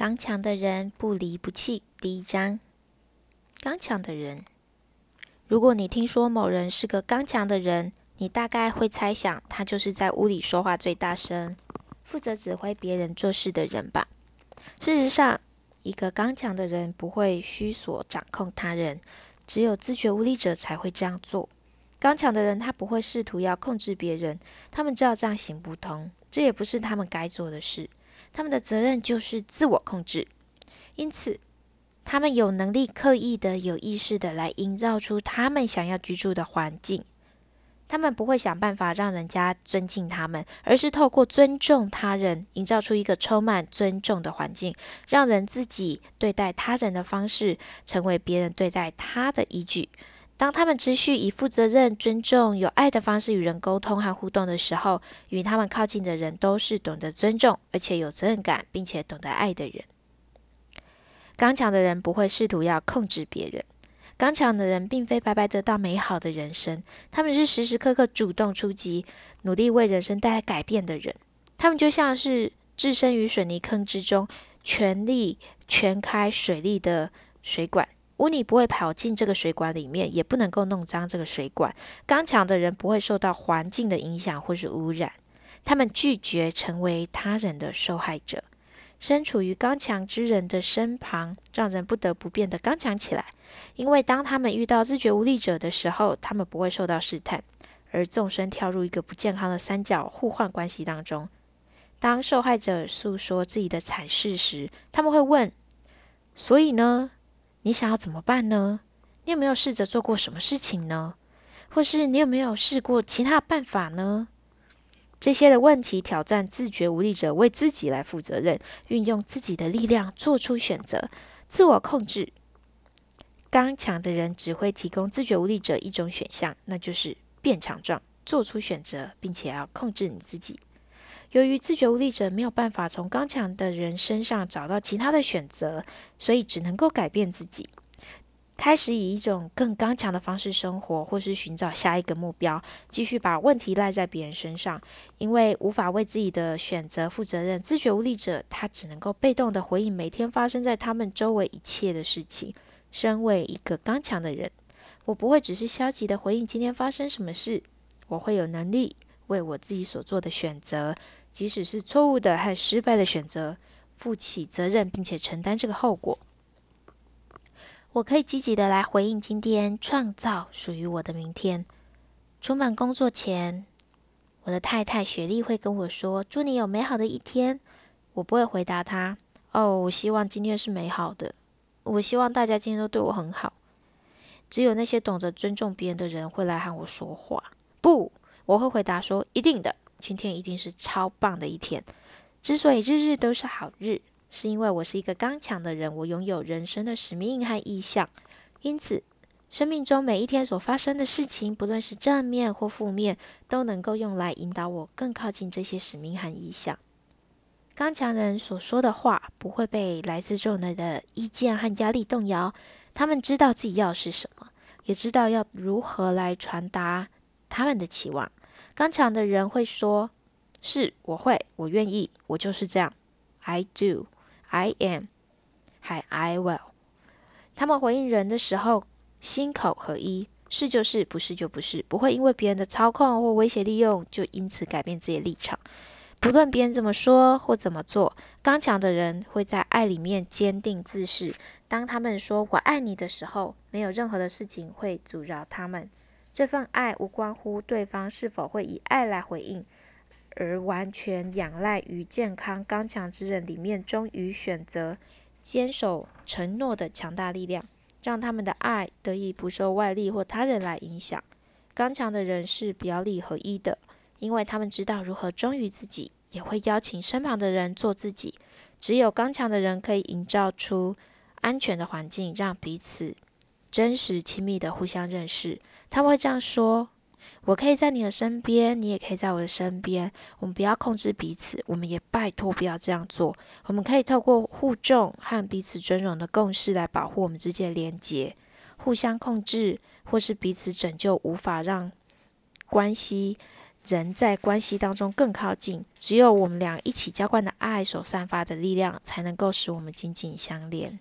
刚强的人不离不弃。第一章，刚强的人。如果你听说某人是个刚强的人，你大概会猜想他就是在屋里说话最大声、负责指挥别人做事的人吧？事实上，一个刚强的人不会需索掌控他人，只有自觉无力者才会这样做。刚强的人他不会试图要控制别人，他们知道这样行不通，这也不是他们该做的事。他们的责任就是自我控制，因此，他们有能力刻意的、有意识的来营造出他们想要居住的环境。他们不会想办法让人家尊敬他们，而是透过尊重他人，营造出一个充满尊重的环境，让人自己对待他人的方式成为别人对待他的依据。当他们持续以负责任、尊重、有爱的方式与人沟通和互动的时候，与他们靠近的人都是懂得尊重，而且有责任感，并且懂得爱的人。刚强的人不会试图要控制别人。刚强的人并非白白得到美好的人生，他们是时时刻刻主动出击，努力为人生带来改变的人。他们就像是置身于水泥坑之中，全力全开水利的水管。污泥不会跑进这个水管里面，也不能够弄脏这个水管。刚强的人不会受到环境的影响或是污染，他们拒绝成为他人的受害者。身处于刚强之人的身旁，让人不得不变得刚强起来。因为当他们遇到自觉无力者的时候，他们不会受到试探，而纵身跳入一个不健康的三角互换关系当中。当受害者诉说自己的惨事时，他们会问：“所以呢？”你想要怎么办呢？你有没有试着做过什么事情呢？或是你有没有试过其他办法呢？这些的问题挑战自觉无力者为自己来负责任，运用自己的力量做出选择，自我控制。刚强的人只会提供自觉无力者一种选项，那就是变强壮，做出选择，并且要控制你自己。由于自觉无力者没有办法从刚强的人身上找到其他的选择，所以只能够改变自己，开始以一种更刚强的方式生活，或是寻找下一个目标，继续把问题赖在别人身上。因为无法为自己的选择负责任，自觉无力者他只能够被动的回应每天发生在他们周围一切的事情。身为一个刚强的人，我不会只是消极的回应今天发生什么事，我会有能力为我自己所做的选择。即使是错误的和失败的选择，负起责任，并且承担这个后果。我可以积极的来回应今天，创造属于我的明天。出门工作前，我的太太雪莉会跟我说：“祝你有美好的一天。”我不会回答她：“哦，我希望今天是美好的。我希望大家今天都对我很好。”只有那些懂得尊重别人的人会来和我说话。不，我会回答说：“一定的。”今天一定是超棒的一天。之所以日日都是好日，是因为我是一个刚强的人，我拥有人生的使命和意向。因此，生命中每一天所发生的事情，不论是正面或负面，都能够用来引导我更靠近这些使命和意向。刚强人所说的话不会被来自众人的意见和压力动摇。他们知道自己要的是什么，也知道要如何来传达他们的期望。刚强的人会说：“是，我会，我愿意，我就是这样。I do, I am, 还 I will。”他们回应人的时候，心口合一，是就是，不是就不是，不会因为别人的操控或威胁利用，就因此改变自己的立场。不论别人怎么说或怎么做，刚强的人会在爱里面坚定自视。当他们说“我爱你”的时候，没有任何的事情会阻挠他们。这份爱无关乎对方是否会以爱来回应，而完全仰赖于健康刚强之人里面忠于选择、坚守承诺的强大力量，让他们的爱得以不受外力或他人来影响。刚强的人是表里合一的，因为他们知道如何忠于自己，也会邀请身旁的人做自己。只有刚强的人可以营造出安全的环境，让彼此真实亲密的互相认识。他们会这样说：“我可以在你的身边，你也可以在我的身边。我们不要控制彼此，我们也拜托不要这样做。我们可以透过互重和彼此尊荣的共识来保护我们之间的连结。互相控制或是彼此拯救，无法让关系人在关系当中更靠近。只有我们俩一起浇灌的爱所散发的力量，才能够使我们紧紧相连。